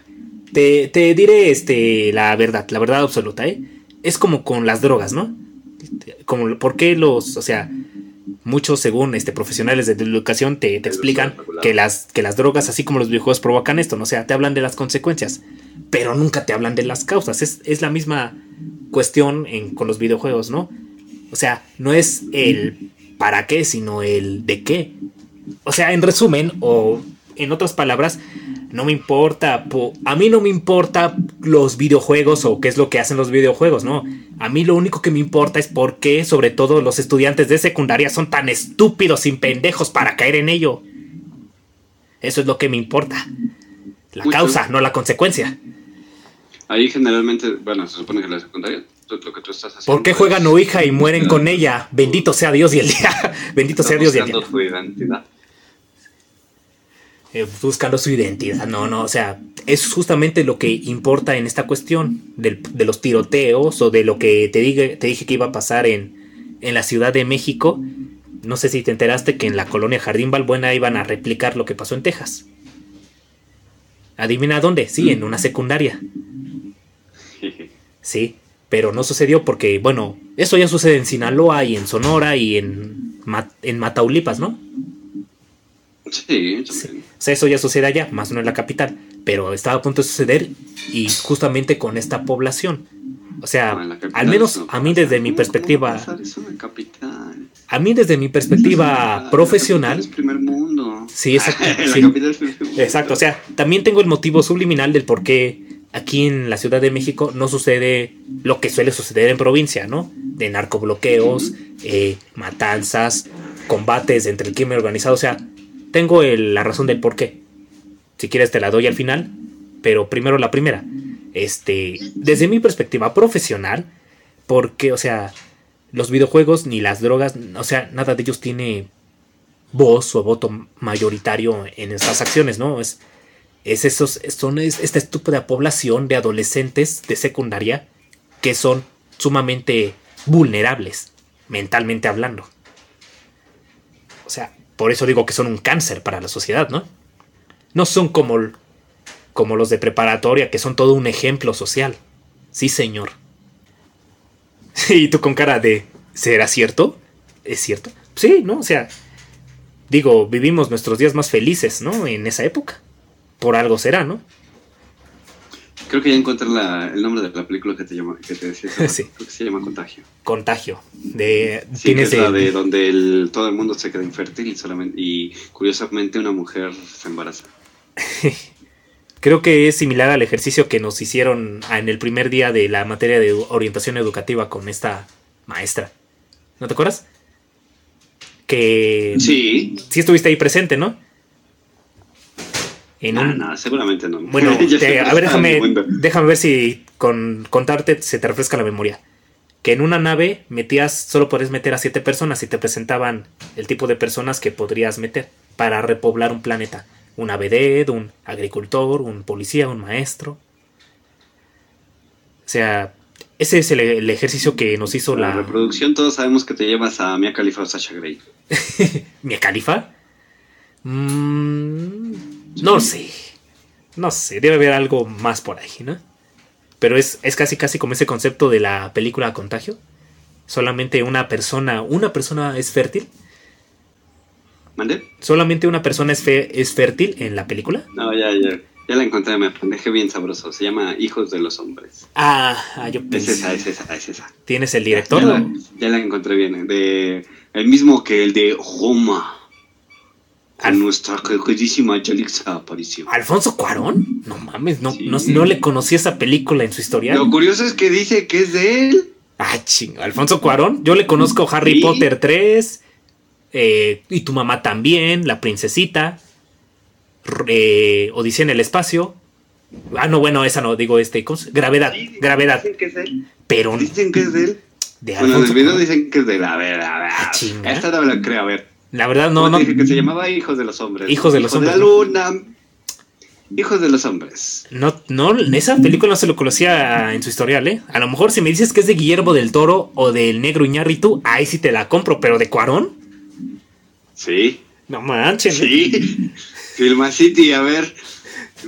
te, te diré este, la verdad, la verdad absoluta, ¿eh? Es como con las drogas, ¿no? como, ¿por qué los, o sea, muchos según este, profesionales de educación te, explican que las, que las drogas, así como los videojuegos, provocan esto, ¿no? O sea, te hablan de las consecuencias, pero nunca te hablan de las causas. Es, la misma cuestión con los videojuegos, ¿no? O sea, no es el para qué, sino el de qué. O sea, en resumen, o en otras palabras, no me importa, a mí no me importa los videojuegos o qué es lo que hacen los videojuegos, no. A mí lo único que me importa es por qué, sobre todo los estudiantes de secundaria, son tan estúpidos y pendejos para caer en ello. Eso es lo que me importa. La causa, no la consecuencia. Ahí generalmente, bueno, se supone que la secundaria, lo que tú estás haciendo. ¿Por qué juegan hija y mueren con ella? Bendito sea Dios y el día. Bendito sea Dios y el día. Eh, buscando su identidad. No, no, o sea, es justamente lo que importa en esta cuestión de los tiroteos o de lo que te, dije, te dije que iba a pasar en, en la Ciudad de México. No sé si te enteraste que en la colonia Jardín Balbuena iban a replicar lo que pasó en Texas. ¿Adivina dónde? Sí, en una secundaria. Sí, pero no sucedió porque, bueno, eso ya sucede en Sinaloa y en Sonora y en, en Mataulipas, ¿no? Sí, sí. O sea, eso ya sucede allá, más no en la capital. Pero estaba a punto de suceder y justamente con esta población. O sea, al menos a mí desde mi perspectiva. A mí desde mi perspectiva profesional. primer mundo. Sí, exacto. exacto. O sea, también tengo el motivo subliminal del por qué aquí en la Ciudad de México no sucede lo que suele suceder en provincia, ¿no? De narcobloqueos, eh, matanzas, combates entre el crimen organizado. O sea, tengo la razón del por qué. Si quieres te la doy al final, pero primero la primera. Este, desde mi perspectiva profesional, porque, o sea, los videojuegos ni las drogas, o sea, nada de ellos tiene voz o voto mayoritario en estas acciones, ¿no? Es, es esos, son esta estúpida población de adolescentes de secundaria que son sumamente vulnerables, mentalmente hablando. O sea, por eso digo que son un cáncer para la sociedad, ¿no? No son como, como los de preparatoria, que son todo un ejemplo social. Sí, señor. y tú con cara de, ¿será cierto? ¿Es cierto? Sí, ¿no? O sea, digo, vivimos nuestros días más felices, ¿no? En esa época. Por algo será, ¿no? Creo que ya encontré el nombre de la película que te, llama, que te decía. sí. Creo que se llama Contagio. Contagio. De, sí, es la de donde todo el mundo se queda infértil y, solamente, y curiosamente una mujer se embaraza. Creo que es similar al ejercicio que nos hicieron en el primer día de la materia de orientación educativa con esta maestra. ¿No te acuerdas? Que... Sí. Sí estuviste ahí presente, ¿no? En seguramente no. Bueno, a ver, déjame, déjame ver si con contarte se te refresca la memoria. Que en una nave metías, solo podías meter a siete personas y te presentaban el tipo de personas que podrías meter para repoblar un planeta. Un vedette, un agricultor, un policía, un maestro. O sea, ese es el, ejercicio que nos hizo la... la... reproducción todos sabemos que te llevas a Mia Khalifa o Sasha Grey. ¿Mia Khalifa? Mmm... No sé. No sé, debe haber algo más por ahí, ¿no? Pero es, es casi casi como ese concepto de la película Contagio. Solamente una persona, una persona es fértil. ¿Mande? ¿Solamente una persona es, es fértil en la película? No, ya, ya. Ya la encontré, me dejé bien sabroso. Se llama Hijos de los Hombres. Ah, ah yo pensé. Es esa, es esa, es esa. ¿Tienes el director? Ya, ya, la, encontré bien. De, el mismo que el de Roma a nuestra queridísima Yalixa aparición. ¿Alfonso Cuarón? No mames, no, no, le conocí esa película en su historia. Lo curioso es que dice que es de él. Ah, chingo. ¿Alfonso Cuarón? Yo le conozco Harry Potter 3, eh, y tu mamá también, la princesita, eh, Odisea en el espacio. Ah, no, bueno, esa no, digo este, ¿cómo se- gravedad, Sí, gravedad. Dicen que es de él. Pero Dicen que es de él. de Bueno, en el video dicen que es de él. A ver, a ver. Ah. Esta no me la creo, a ver. La verdad no, ¿Cómo no, dije que se llamaba Hijos de los Hombres. Hijos de los Hijos de Hombres, la. Luna. Hijos de los Hombres. no, no, esa película no se lo conocía en su historial, ¿eh? A lo mejor si me dices que es de Guillermo del Toro o del Negro Iñárritu, ahí sí te la compro, pero de Cuarón, Sí. no manches. Sí. Filma City, a ver.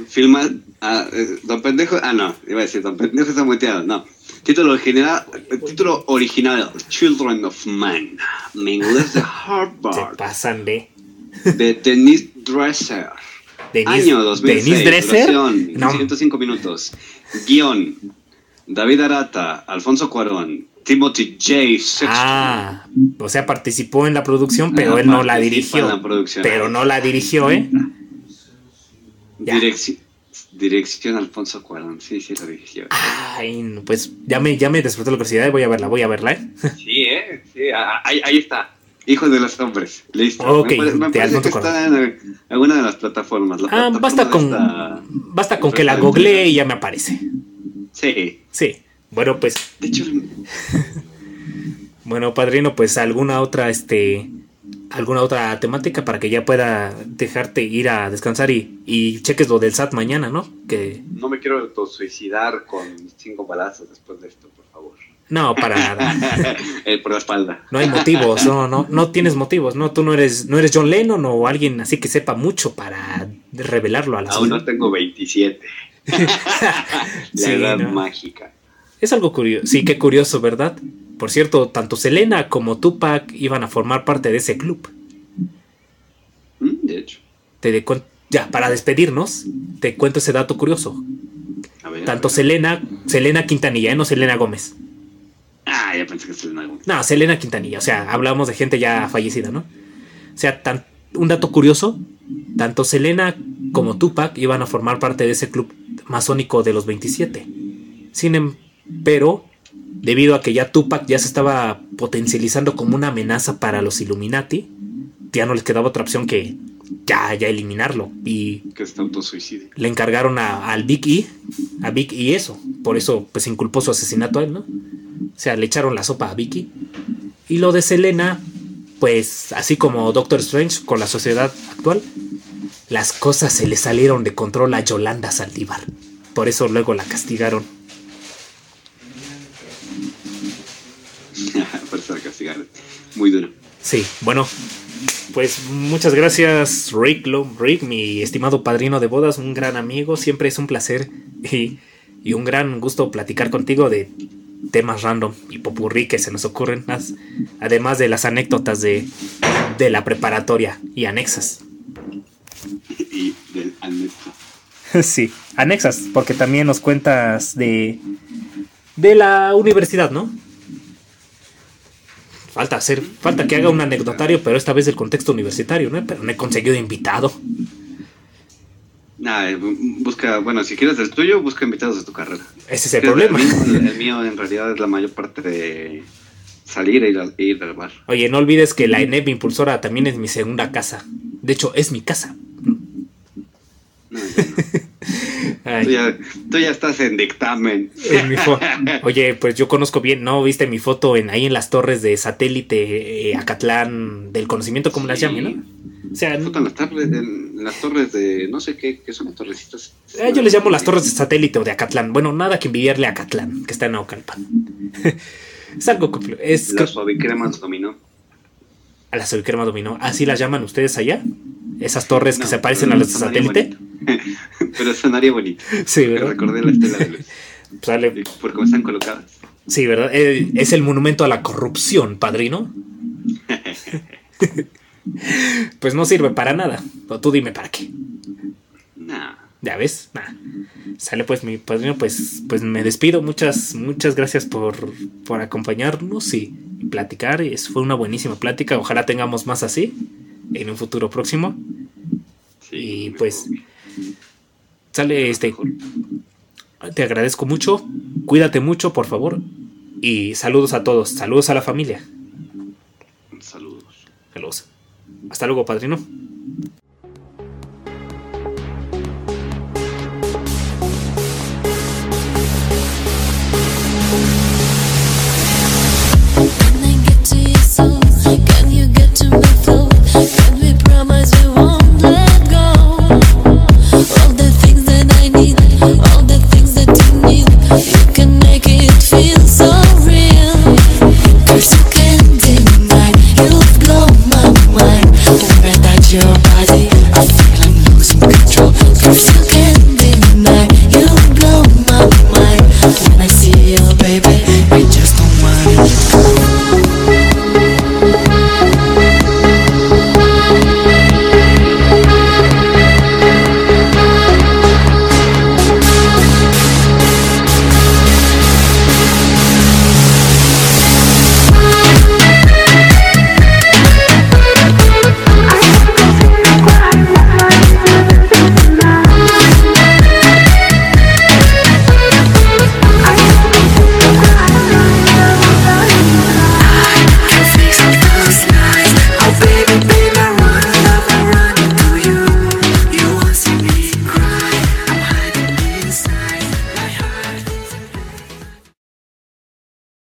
Filma. ah, eh, don Pendejo. Ah, no. Iba a decir, Don Pendejo está muteado. No. Título original, eh, título original, Children of Man. En inglés de Se Harvard. pasan de. De Denise Dresser. Denise, Año 2006. Denise Dresser. No, 105 minutos. Guión. David Arata, Alfonso Cuarón, Timothy J. Sexton. Ah, o sea, participó en la producción, pero Ah, él no la dirigió. en la producción. Pero no la dirigió, ¿eh? Dirección, dirección Alfonso Cuarón. Sí, sí, la dirigió. Ay, no, pues ya me, ya me despertó la curiosidad y voy a verla, voy a verla, ¿eh? Sí, ¿eh? Sí, ah, ahí, ahí está. Hijos de los hombres. Listo. Ok, me me de parece que está en alguna de las plataformas. La Ah, plataforma basta con, esta- basta con que la googlee y ya me aparece. Sí. Sí. Bueno, pues, De hecho, bueno, padrino, pues alguna otra, este, alguna otra temática para que ya pueda dejarte ir a descansar y, y cheques lo del SAT mañana, ¿no? Que no me quiero autosuicidar con cinco balazos después de esto, por favor. no, para nada. Eh, por la espalda. No hay motivos, no, no, no tienes motivos, no, tú no eres, no eres John Lennon o alguien así que sepa mucho para revelarlo a la Aún no tengo 27. la Sí, edad no. mágica. Es algo curioso, sí, qué curioso, ¿verdad? Por cierto, tanto Selena como Tupac iban a formar parte de ese club. Mm, De hecho. Te de cuen- ya, para despedirnos, te cuento ese dato curioso. A ver, Tanto a ver. Selena, Selena Quintanilla, ¿eh? no Selena Gómez. Ah, ya pensé que se le No, Selena Quintanilla, o sea, hablamos de gente ya fallecida, ¿no? O sea, tan- un dato curioso, tanto Selena como Tupac iban a formar parte de ese club masónico de los 27. Sin em- pero, debido a que ya Tupac ya se estaba potencializando como una amenaza para los Illuminati, ya no les quedaba otra opción que ya, ya eliminarlo. Y Que está autosuicidio. le encargaron a- al Big E, a Big E eso. Por eso, pues inculpó su asesinato a él, ¿no? O sea, le echaron la sopa a Vicky. Y lo de Selena, pues así como Doctor Strange con la sociedad actual, las cosas se le salieron de control a Yolanda Saldívar. Por eso luego la castigaron. por eso la castigaron. Muy duro. Sí, bueno, pues muchas gracias Rick, Lo- Rick, mi estimado padrino de bodas, un gran amigo, siempre es un placer y, y un gran gusto platicar contigo de temas random y popurrí que se nos ocurren, más, además de las anécdotas de, de la preparatoria y anexas. Y del. Sí, anexas, porque también nos cuentas de, de la universidad, ¿no? Falta hacer, falta que haga un anecdotario, pero esta vez del contexto universitario, ¿no? Pero no he conseguido invitado. Nada, eh, bu- busca, bueno, si quieres el tuyo, busca invitados de tu carrera. Ese es el problema. mío, el mío en realidad es la mayor parte de salir e ir al, e ir al bar. Oye, no olvides que la ENEP impulsora también es mi segunda casa. De hecho, es mi casa. No, no. Tú, ya, tú ya estás en dictamen. mi Oye, pues yo conozco bien, ¿no? ¿Viste mi foto en ahí en las torres de satélite eh, Acatlán del conocimiento, como las Sí. llamen, ¿no? O sea, en las, torres, en, las torres de, no sé qué, qué son las torrecitas. Eh, yo les llamo las torres de satélite o de Acatlán. Bueno, nada que envidiarle a Acatlán, que está en Naucalpan. es algo compl- es La suavicremas dominó. A la suavicrema dominó. ¿Así las llaman ustedes allá? Esas torres que No, se parecen a las de satélite. pero sonaría bonito. Sí, ¿verdad? recordé la estela de luz. Sale- Por cómo están colocadas. Sí, ¿verdad? Eh, es el monumento a la corrupción, padrino. pues no sirve para nada. O tú dime para qué. Nah. ¿Ya ves? Nah. Sale pues mi padrino, pues, pues me despido. Muchas, muchas gracias por, por acompañarnos y, y platicar. Es, fue una buenísima plática. Ojalá tengamos más así en un futuro próximo. Sí, Y, pues, Sale este. Te agradezco mucho. Cuídate mucho, por favor. Y saludos a todos. Saludos a la familia. Saludos. Saludos. Hasta luego, padrino.